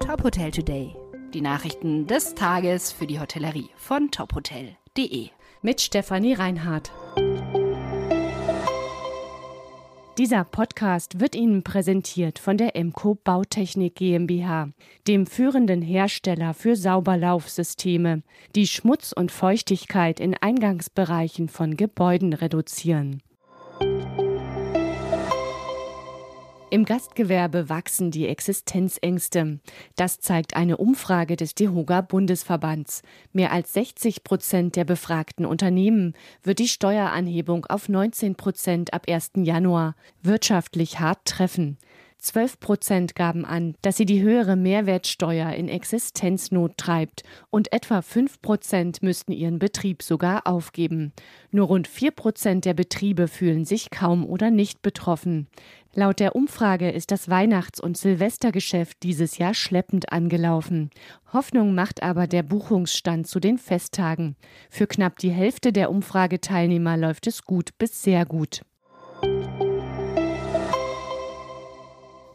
Top Hotel Today. Die Nachrichten des Tages für die Hotellerie von tophotel.de. Mit Stefanie Reinhardt. Dieser Podcast wird Ihnen präsentiert von der Emco Bautechnik GmbH, dem führenden Hersteller für Sauberlaufsysteme, die Schmutz und Feuchtigkeit in Eingangsbereichen von Gebäuden reduzieren. Im Gastgewerbe wachsen die Existenzängste. Das zeigt eine Umfrage des DEHOGA Bundesverbands. Mehr als 60 Prozent der befragten Unternehmen wird die Steueranhebung auf 19 Prozent ab 1. Januar wirtschaftlich hart treffen. 12 Prozent gaben an, dass sie die höhere Mehrwertsteuer in Existenznot treibt und etwa 5 Prozent müssten ihren Betrieb sogar aufgeben. Nur rund 4 Prozent der Betriebe fühlen sich kaum oder nicht betroffen. Laut der Umfrage ist das Weihnachts- und Silvestergeschäft dieses Jahr schleppend angelaufen. Hoffnung macht aber der Buchungsstand zu den Festtagen. Für knapp die Hälfte der Umfrageteilnehmer läuft es gut bis sehr gut.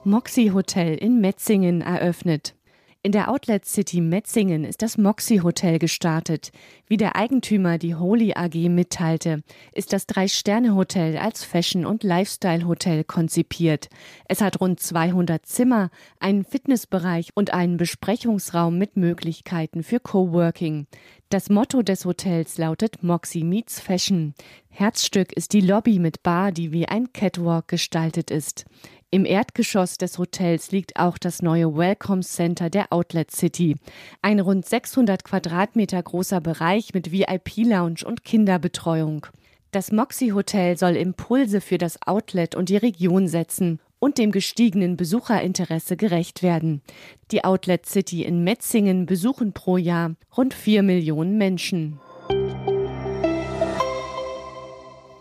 Moxie Hotel in Metzingen eröffnet. In der Outlet City Metzingen ist das Moxie Hotel gestartet. Wie der Eigentümer die Holy AG mitteilte, ist das Drei-Sterne-Hotel als Fashion- und Lifestyle-Hotel konzipiert. Es hat rund 200 Zimmer, einen Fitnessbereich und einen Besprechungsraum mit Möglichkeiten für Coworking. Das Motto des Hotels lautet Moxie Meets Fashion. Herzstück ist die Lobby mit Bar, die wie ein Catwalk gestaltet ist. Im Erdgeschoss des Hotels liegt auch das neue Welcome Center der Outlet City. Ein rund 600 Quadratmeter großer Bereich mit VIP-Lounge und Kinderbetreuung. Das Moxie Hotel soll Impulse für das Outlet und die Region setzen und dem gestiegenen Besucherinteresse gerecht werden. Die Outlet City in Metzingen besuchen pro Jahr rund vier Millionen Menschen.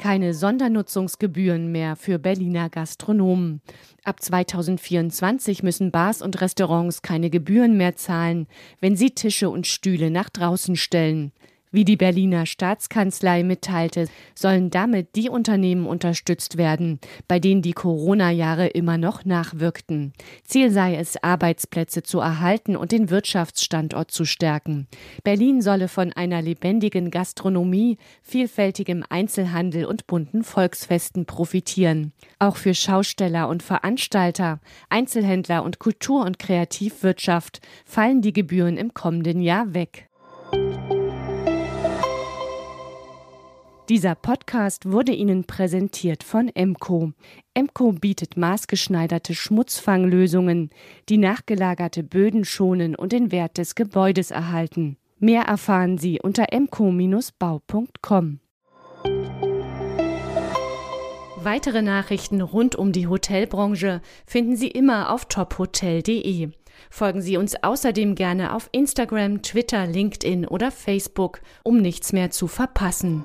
Keine Sondernutzungsgebühren mehr für Berliner Gastronomen. Ab 2024 müssen Bars und Restaurants keine Gebühren mehr zahlen, wenn sie Tische und Stühle nach draußen stellen. Wie die Berliner Staatskanzlei mitteilte, sollen damit die Unternehmen unterstützt werden, bei denen die Corona-Jahre immer noch nachwirkten. Ziel sei es, Arbeitsplätze zu erhalten und den Wirtschaftsstandort zu stärken. Berlin solle von einer lebendigen Gastronomie, vielfältigem Einzelhandel und bunten Volksfesten profitieren. Auch für Schausteller und Veranstalter, Einzelhändler und Kultur- und Kreativwirtschaft fallen die Gebühren im kommenden Jahr weg. Dieser Podcast wurde Ihnen präsentiert von Emco. Emco bietet maßgeschneiderte Schmutzfanglösungen, die nachgelagerte Böden schonen und den Wert des Gebäudes erhalten. Mehr erfahren Sie unter emco-bau.com. Weitere Nachrichten rund um die Hotelbranche finden Sie immer auf tophotel.de. Folgen Sie uns außerdem gerne auf Instagram, Twitter, LinkedIn oder Facebook, um nichts mehr zu verpassen.